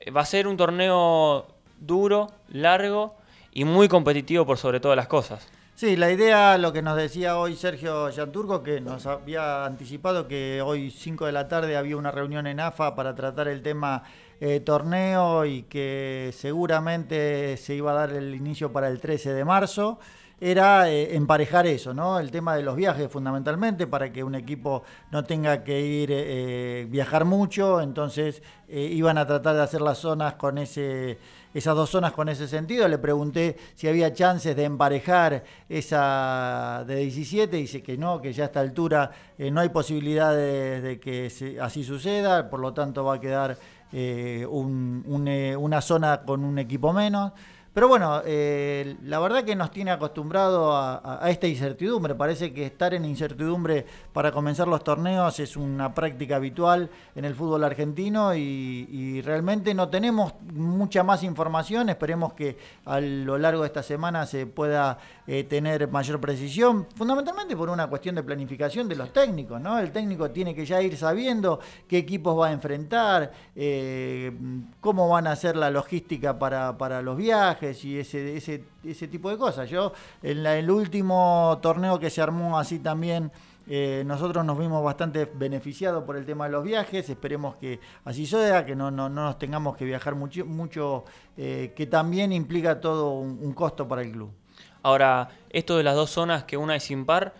Eh, Va a ser un torneo duro, largo y muy competitivo por sobre todas las cosas. Sí, la idea, lo que nos decía hoy Sergio Yanturco, que nos había anticipado que hoy 5 de la tarde había una reunión en AFA para tratar el tema eh, torneo y que seguramente se iba a dar el inicio para el 13 de marzo, era eh, emparejar eso, ¿no? El tema de los viajes fundamentalmente, para que un equipo no tenga que ir, eh, viajar mucho, entonces iban a tratar de hacer las zonas con ese esas dos zonas con ese sentido. Le pregunté si había chances de emparejar esa de 17, dice que no, que ya a esta altura no hay posibilidad de, que así suceda, por lo tanto va a quedar eh, una zona con un equipo menos. Pero bueno, eh, la verdad que nos tiene acostumbrado a, esta incertidumbre. Parece que estar en incertidumbre para comenzar los torneos es una práctica habitual en el fútbol argentino y, realmente no tenemos mucha más información. Esperemos que a lo largo de esta semana se pueda eh, tener mayor precisión, fundamentalmente por una cuestión de planificación de los técnicos. ¿no? El técnico tiene que ya ir sabiendo qué equipos va a enfrentar, eh, cómo van a hacer la logística para, para los viajes y ese, ese, ese tipo de cosas. Yo, en el último torneo que se armó así también, eh, nosotros nos vimos bastante beneficiados por el tema de los viajes, esperemos que así sea, que no, no, no nos tengamos que viajar mucho, mucho que también implica todo un, costo para el club. Ahora, esto de las dos zonas, que una es impar,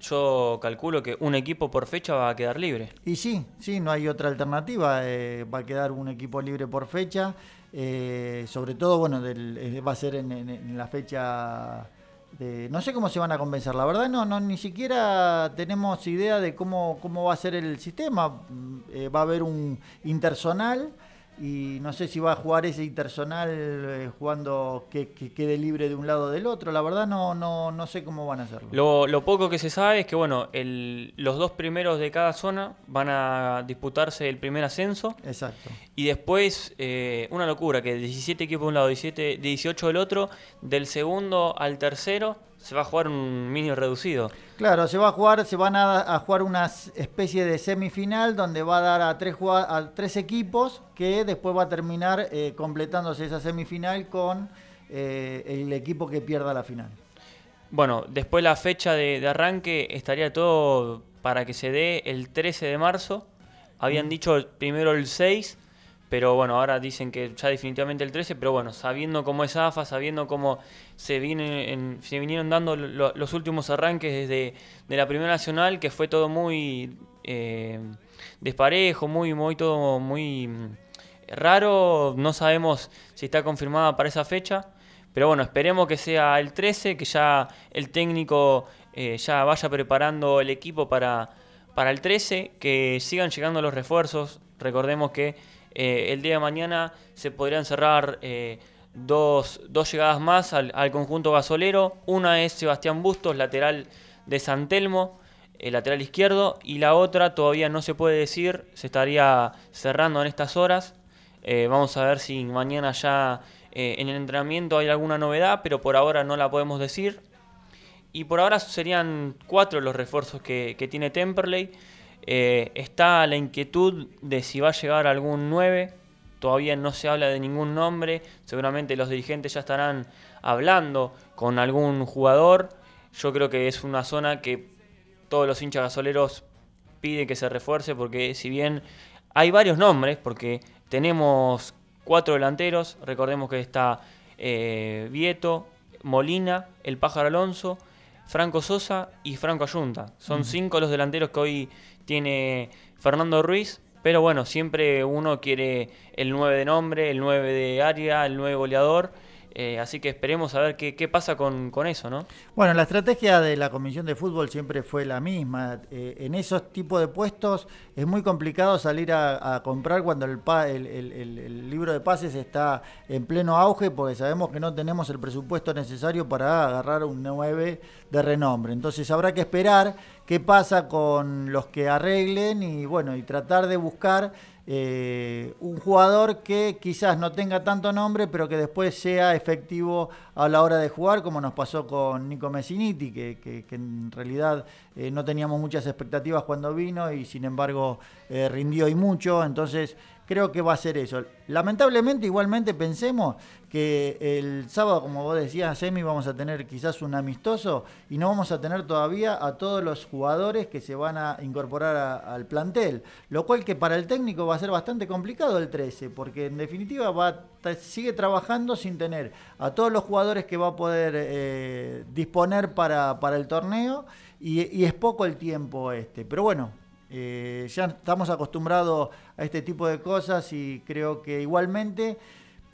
yo calculo que un equipo por fecha va a quedar libre. Y sí, sí, no hay otra alternativa, eh, va a quedar un equipo libre por fecha. Eh, sobre todo, bueno, eh, va a ser en, la fecha de, no sé cómo se van a convencer, la verdad no, no ni siquiera tenemos idea de cómo, cómo va a ser el sistema. Mm, eh, va a haber un intersonal y no sé si va a jugar ese intersonal eh, jugando que, quede libre de un lado o del otro. La verdad no, no, no sé cómo van a hacerlo. Lo, poco que se sabe es que bueno, el, los dos primeros de cada zona van a disputarse el primer ascenso. Exacto. Y después, eh, una locura, que 17 equipos de un lado, 17, 18 del otro, del segundo al tercero se va a jugar un mini reducido. Claro, se va a jugar, se van a, jugar una especie de semifinal donde va a dar a tres, a tres equipos que después va a terminar eh, completándose esa semifinal con eh, el equipo que pierda la final. Bueno, después la fecha de, de, arranque estaría todo para que se dé el 13 de marzo. Habían mm. dicho primero el 6 pero bueno, ahora dicen que ya definitivamente el 13, pero bueno, sabiendo cómo es AFA, sabiendo cómo se, se vinieron dando los últimos arranques desde de la Primera Nacional, que fue todo muy eh, desparejo, muy, muy, todo muy mm, raro, no sabemos si está confirmada para esa fecha, pero bueno, esperemos que sea el 13, que ya el técnico eh, ya vaya preparando el equipo para, para el 13, que sigan llegando los refuerzos, recordemos que eh, el día de mañana se podrían cerrar dos, llegadas más al, conjunto gasolero. Una es Sebastián Bustos, lateral de San Telmo, el lateral izquierdo, y la otra todavía no se puede decir, se estaría cerrando en estas horas. Eh, vamos a ver si mañana ya en el entrenamiento hay alguna novedad, pero por ahora no la podemos decir. Y por ahora serían cuatro los refuerzos que, que tiene Temperley. Eh, está la inquietud de si va a llegar algún 9. Todavía no se habla de ningún nombre. Seguramente los dirigentes ya estarán hablando con algún jugador. Yo creo que es una zona que todos los hinchas gasoleros piden que se refuerce porque si bien hay varios nombres, porque tenemos cuatro delanteros, recordemos que está eh, Vieto, Molina, el Pájaro Alonso, Franco Sosa y Franco Ayunta. Son cinco los delanteros que hoy tiene Fernando Ruiz, pero bueno, siempre uno quiere el 9 de nombre, el 9 de área, el 9 goleador. Eh, así que esperemos a ver qué, pasa con, eso, ¿no? Bueno, la estrategia de la Comisión de Fútbol siempre fue la misma. Eh, en esos tipos de puestos es muy complicado salir a, comprar cuando el, el, libro de pases está en pleno auge, porque sabemos que no tenemos el presupuesto necesario para agarrar un 9 de renombre. Entonces habrá que esperar qué pasa con los que arreglen y bueno, y tratar de buscar eh, un jugador que quizás no tenga tanto nombre, pero que después sea efectivo a la hora de jugar, como nos pasó con Nico Messiniti, que, en realidad eh, no teníamos muchas expectativas cuando vino y sin embargo eh, rindió y mucho. Entonces creo que va a ser eso. Lamentablemente, igualmente pensemos que el sábado, como vos decías, Semi, vamos a tener quizás un amistoso y no vamos a tener todavía a todos los jugadores que se van a incorporar al plantel, lo cual que para el técnico va a ser bastante complicado el 13, porque en definitiva va sigue trabajando sin tener a todos los jugadores que va a poder eh, disponer para, el torneo y, y es poco el tiempo este. Pero bueno, eh, ya estamos acostumbrados a este tipo de cosas y creo que igualmente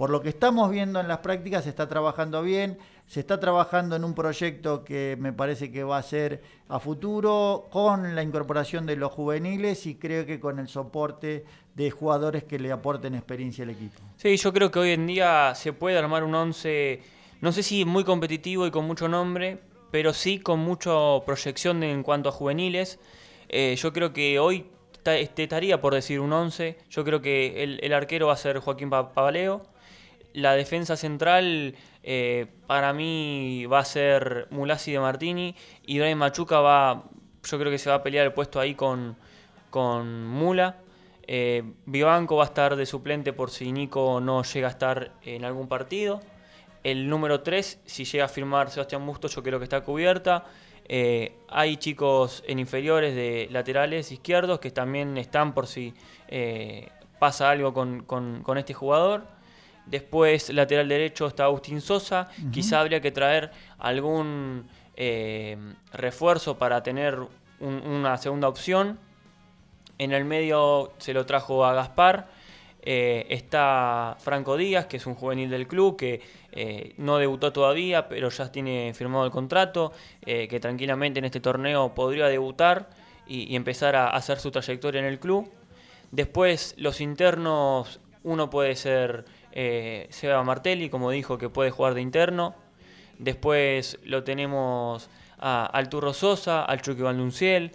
por lo que estamos viendo en las prácticas, se está trabajando bien, se está trabajando en un proyecto que me parece que va a ser a futuro, con la incorporación de los juveniles y creo que con el soporte de jugadores que le aporten experiencia al equipo. Sí, yo creo que hoy en día se puede armar un 11, no sé si muy competitivo y con mucho nombre, pero sí con mucha proyección en cuanto a juveniles. Eh, yo creo que hoy este, estaría por decir un 11. Yo creo que el, arquero va a ser Joaquín Pavaleo. La defensa central eh, para mí va a ser Mulasi de Martini. Y Brian Machuca va, yo creo que se va a pelear el puesto ahí con, con Mula. Eh, Vivanco va a estar de suplente por si Nico no llega a estar en algún partido. El número 3, si llega a firmar Sebastián Bustos, yo creo que está cubierta. Eh, hay chicos en inferiores de laterales izquierdos que también están por si pasa algo con, este jugador. Después, lateral derecho está Agustín Sosa. Quizá habría que traer algún eh, refuerzo para tener una segunda opción. En el medio se lo trajo a Gaspar. está Franco Díaz, que es un juvenil del club, que eh, no debutó todavía, pero ya tiene firmado el contrato, eh, que tranquilamente en este torneo podría debutar y, empezar a hacer su trayectoria en el club. Después los internos, uno puede ser eh, Seba Martelli, como dijo, que puede jugar de interno. Después lo tenemos a, al Turro Sosa, al Chucky Valdunciel.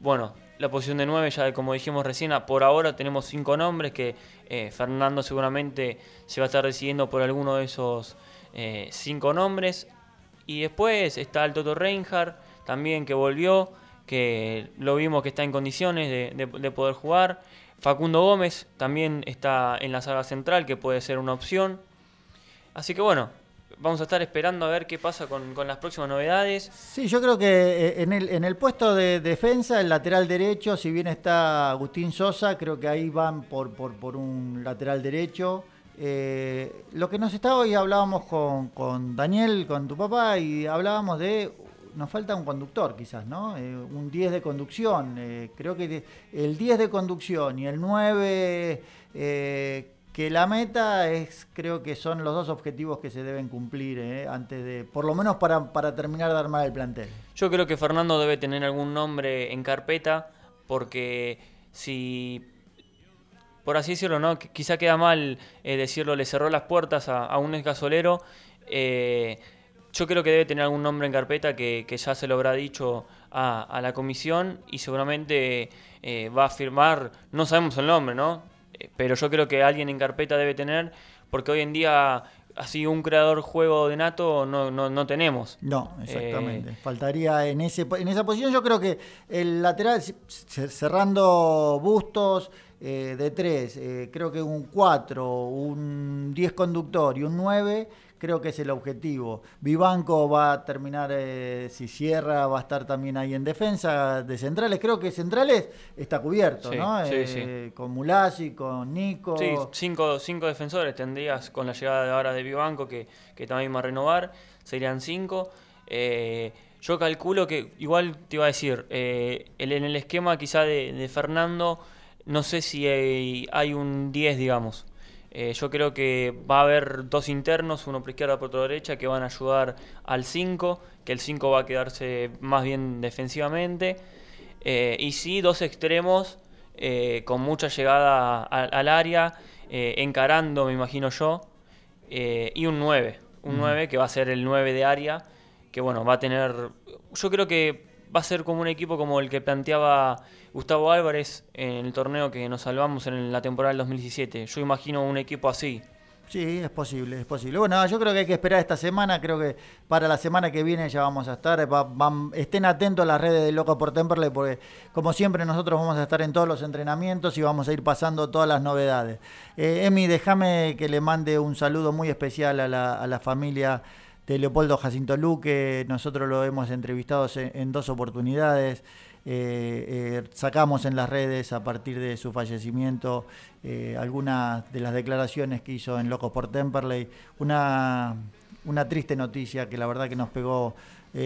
Bueno, la posición de 9, ya como dijimos recién, por ahora tenemos cinco nombres que eh, Fernando seguramente se va a estar decidiendo por alguno de esos eh, cinco nombres. Y después está el Toto Reinhardt, también que volvió, que lo vimos que está en condiciones de, poder jugar. Facundo Gómez también está en la saga central, que puede ser una opción. Así que bueno, vamos a estar esperando a ver qué pasa con, las próximas novedades. Sí, yo creo que eh, en el, en el puesto de defensa, el lateral derecho, si bien está Agustín Sosa, creo que ahí van por, por, un lateral derecho. Eh, lo que nos está hoy hablábamos con, Daniel, con tu papá, y hablábamos de nos falta un conductor quizás, ¿no? Eh, un 10 de conducción. creo que el 10 de conducción y el 9 que la meta es, creo que son los dos objetivos que se deben cumplir eh, antes de, por lo menos para, para, terminar de armar el plantel. Yo creo que Fernando debe tener algún nombre en carpeta, porque si, por así decirlo, no, quizá queda mal eh, decirlo, le cerró las puertas a, un ex gasolero. Eh, yo creo que debe tener algún nombre en carpeta que, ya se lo habrá dicho a, a la comisión y seguramente va a firmar, no sabemos el nombre, ¿no? pero yo creo que alguien en carpeta debe tener, porque hoy en día así un creador juego de nato no, no, no tenemos. No, exactamente. Eh, Faltaría en, ese, en esa posición, yo creo que el lateral, cerrando bustos eh, de tres, eh, creo que un 4, un 10 conductor y un 9 creo que es el objetivo. Vivanco va a terminar, eh, si cierra, va a estar también ahí en defensa de centrales. Creo que centrales está cubierto, ¿no? Sí, eh, Con Mulasi, con Nico. Sí, cinco, cinco defensores tendrías con la llegada de ahora de Vivanco, que, que también va a renovar. Serían cinco. Eh, yo calculo que, igual te iba a decir, en el esquema quizá de, de Fernando, no sé si hay, hay un 10, digamos. Eh, yo creo que va a haber dos internos, uno por izquierda y por derecha, que van a ayudar al 5, que el 5 va a quedarse más bien defensivamente. Eh, y sí, dos extremos eh, con mucha llegada al área, encarando, me imagino yo, y un 9, un 9 que va a ser el 9 de área, que bueno, va a tener, yo creo que va a ser como un equipo como el que planteaba Gustavo Álvarez en el torneo que nos salvamos en la temporada del 2017. Yo imagino un equipo así. Sí, es posible, es posible. Bueno, yo creo que hay que esperar esta semana. Creo que para la semana que viene ya vamos a estar. estén atentos a las redes de Loco por Temperley porque, como siempre, nosotros vamos a estar en todos los entrenamientos y vamos a ir pasando todas las novedades. Eh, Emi, déjame que le mande un saludo muy especial a la familia de Leopoldo Jacinto Luque. Nosotros lo hemos entrevistado en, dos oportunidades. Eh, eh, sacamos en las redes a partir de su fallecimiento eh, algunas de las declaraciones que hizo en Locos por Temperley. Una, una triste noticia que la verdad que nos pegó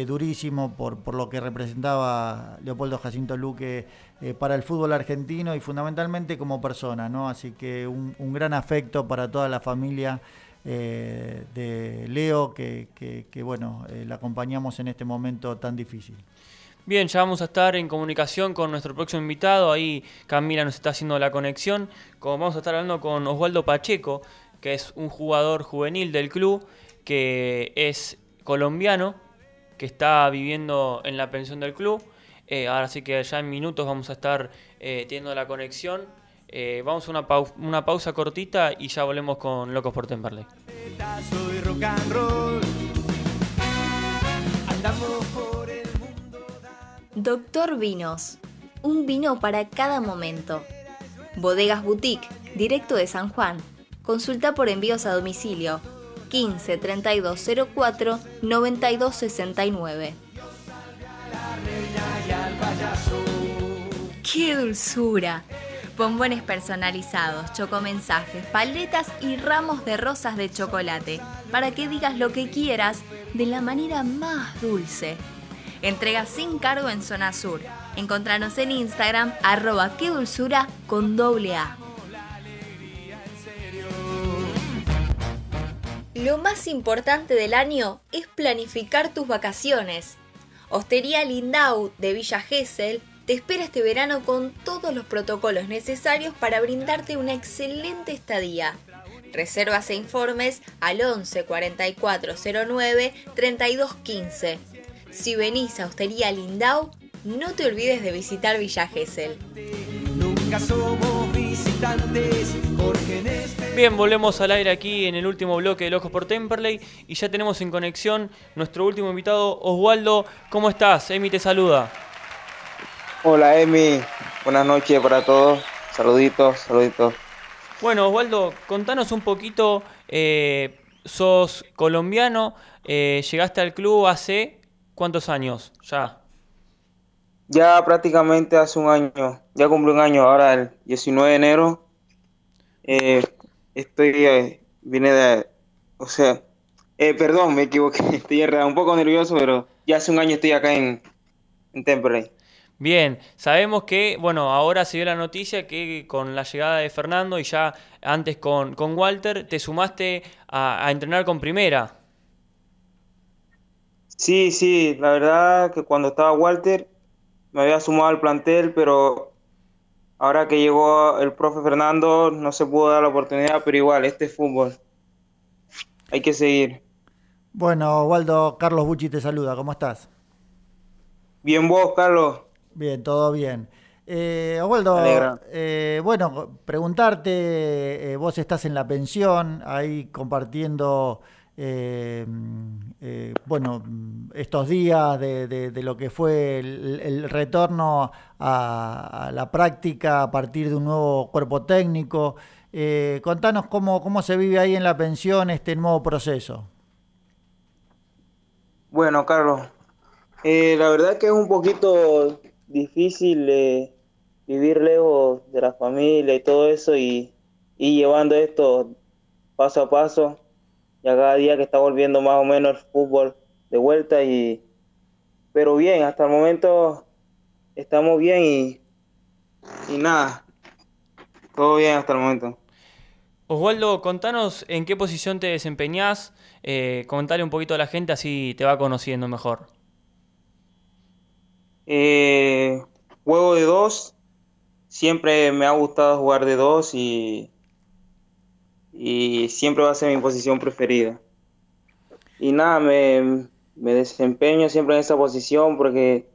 durísimo por, por lo que representaba Leopoldo Jacinto Luque para el fútbol argentino y fundamentalmente como persona, ¿no? Así que un, un gran afecto para toda la familia eh, de Leo, que, que, bueno, eh, la acompañamos en este momento tan difícil. Bien, ya vamos a estar en comunicación con nuestro próximo invitado. Ahí Camila nos está haciendo la conexión. Como vamos a estar hablando con Osvaldo Pacheco, que es un jugador juvenil del club, que es colombiano, que está viviendo en la pensión del club. Eh, ahora sí que ya en minutos vamos a estar eh, teniendo la conexión. Eh, vamos a una, pau- una pausa cortita y ya volvemos con Locos por Temperley. Doctor Vinos, un vino para cada momento. Bodegas Boutique, directo de San Juan. Consulta por envíos a domicilio 15 3204 9269. ¡Qué dulzura! Bombones personalizados, chocomensajes, paletas y ramos de rosas de chocolate para que digas lo que quieras de la manera más dulce. Entrega sin cargo en Zona Sur. Encontranos en Instagram arroba qué dulzura con doble A. Lo más importante del año es planificar tus vacaciones. Hostería Lindau de Villa Gesell te espera este verano con todos los protocolos necesarios para brindarte una excelente estadía. Reservas e informes al 11 44 09 32 15. Si venís a Hostería Lindau, no te olvides de visitar Villa Gesell. Nunca somos visitantes porque en este Bien, volvemos al aire aquí en el último bloque de Locos por Temperley y ya tenemos en conexión nuestro último invitado, Oswaldo. ¿Cómo estás? Emi te saluda. Hola Emi, buenas noches para todos. Saluditos, saluditos. Bueno, Oswaldo, contanos un poquito, eh, sos colombiano, eh, llegaste al club hace cuántos años ya. Ya prácticamente hace un año, ya cumplí un año, ahora el 19 de enero. eh, estoy, eh, vine de, o sea, eh, perdón, me equivoqué, <laughs> estoy un poco nervioso, pero ya hace un año estoy acá en, en Temperley. Bien, sabemos que, bueno, ahora se dio la noticia que con la llegada de Fernando y ya antes con, con Walter, te sumaste a, a entrenar con primera. Sí, sí, la verdad que cuando estaba Walter me había sumado al plantel, pero ahora que llegó el profe Fernando no se pudo dar la oportunidad, pero igual, este es fútbol. Hay que seguir. Bueno, Waldo, Carlos Bucci te saluda, ¿cómo estás? Bien vos, Carlos. Bien, todo bien. Eh, Osvaldo, eh, bueno, preguntarte, eh, vos estás en la pensión, ahí compartiendo, eh, bueno, estos días de, de- de lo que fue el, el retorno a, a la práctica a partir de un nuevo cuerpo técnico. Contanos cómo, cómo se vive ahí en la pensión este nuevo proceso. Bueno, Carlos, la verdad que es un poquito difícil eh, vivir lejos de la familia y todo eso y, y llevando esto paso a paso. Ya cada día que está volviendo más o menos el fútbol de vuelta y pero bien, hasta el momento estamos bien y, y nada, todo bien hasta el momento. Oswaldo, contanos en qué posición te desempeñás, eh, contale un poquito a la gente así te va conociendo mejor. Eh, juego de dos. Siempre me ha gustado jugar de dos y, y siempre va a ser mi posición preferida. Y nada, me, me desempeño siempre en esa posición porque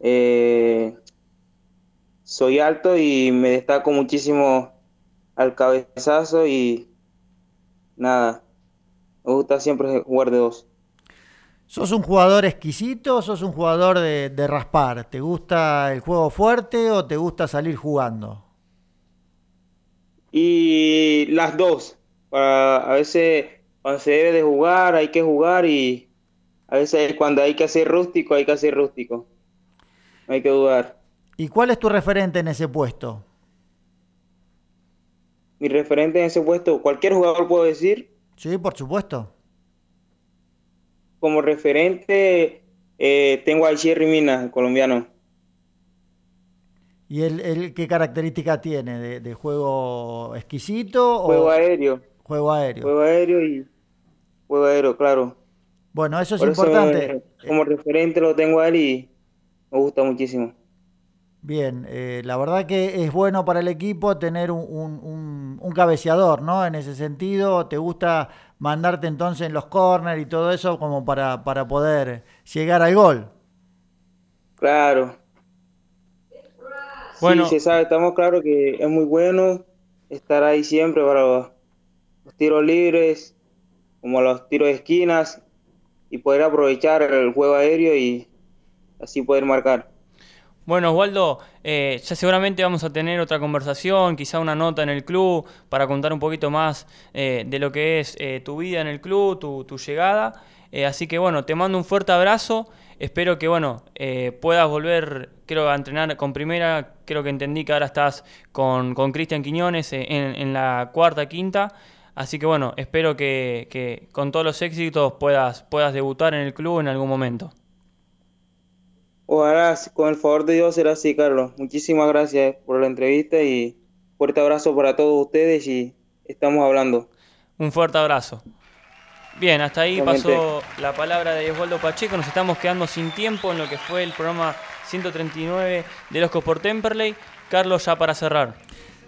eh, soy alto y me destaco muchísimo al cabezazo y nada, me gusta siempre jugar de dos. ¿Sos un jugador exquisito o sos un jugador de, de raspar? ¿Te gusta el juego fuerte o te gusta salir jugando? Y las dos. Para, a veces cuando se debe de jugar hay que jugar y a veces cuando hay que hacer rústico hay que hacer rústico. No hay que dudar. ¿Y cuál es tu referente en ese puesto? Mi referente en ese puesto, cualquier jugador puedo decir, Sí, por supuesto. Como referente Eh, tengo a Jerry Mina, el colombiano. ¿Y él, él qué característica tiene? ¿De, de juego exquisito? Juego o aéreo. Juego aéreo. Juego aéreo y juego aéreo, claro. Bueno, eso es Por eso, importante. como referente lo tengo a él y me gusta muchísimo. Bien, eh, la verdad que es bueno para el equipo tener un, un- un- un cabeceador, ¿no? En ese sentido, ¿te gusta mandarte entonces en los corners y todo eso como para, para poder llegar al gol? Claro. Bueno. Sí, se sabe, estamos claros que es muy bueno estar ahí siempre para los, los tiros libres, como los tiros de esquinas, y poder aprovechar el juego aéreo y así poder marcar. Bueno, Osvaldo, eh, ya seguramente vamos a tener otra conversación, quizá una nota en el club para contar un poquito más eh, de lo que es eh, tu vida en el club, tu, llegada. Eh, así que bueno, te mando un fuerte abrazo. Espero que bueno eh, puedas volver, creo, a entrenar con primera. Creo que entendí que ahora estás con Cristian Quiñones en, en la cuarta, quinta. Así que bueno, espero que, que con todos los éxitos puedas, puedas debutar en el club en algún momento. Ojalá, con el favor de Dios, será así, Carlos. Muchísimas gracias por la entrevista y fuerte abrazo para todos ustedes y estamos hablando. Un fuerte abrazo. Bien, hasta ahí pasó la palabra de Osvaldo Pacheco. Nos estamos quedando sin tiempo en lo que fue el programa 139 de Loscos por Temperley. Carlos, ya para cerrar.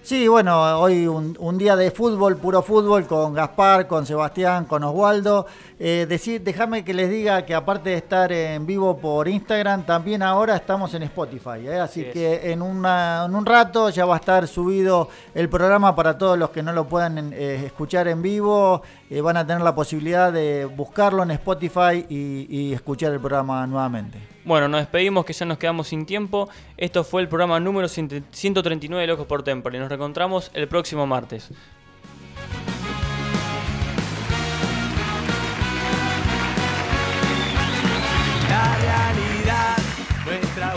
Sí, bueno, hoy un, un día de fútbol, puro fútbol, con Gaspar, con Sebastián, con Oswaldo. Eh, déjame que les diga que aparte de estar en vivo por Instagram, también ahora estamos en Spotify. ¿eh? Así es. que en, una- en un rato ya va a estar subido el programa para todos los que no lo puedan eh, escuchar en vivo. eh, van a tener la posibilidad de buscarlo en Spotify y, y escuchar el programa nuevamente. Bueno, nos despedimos que ya nos quedamos sin tiempo. Esto fue el programa número 139 de Locos por Temple. Nos reencontramos el próximo martes. La realidad, nuestra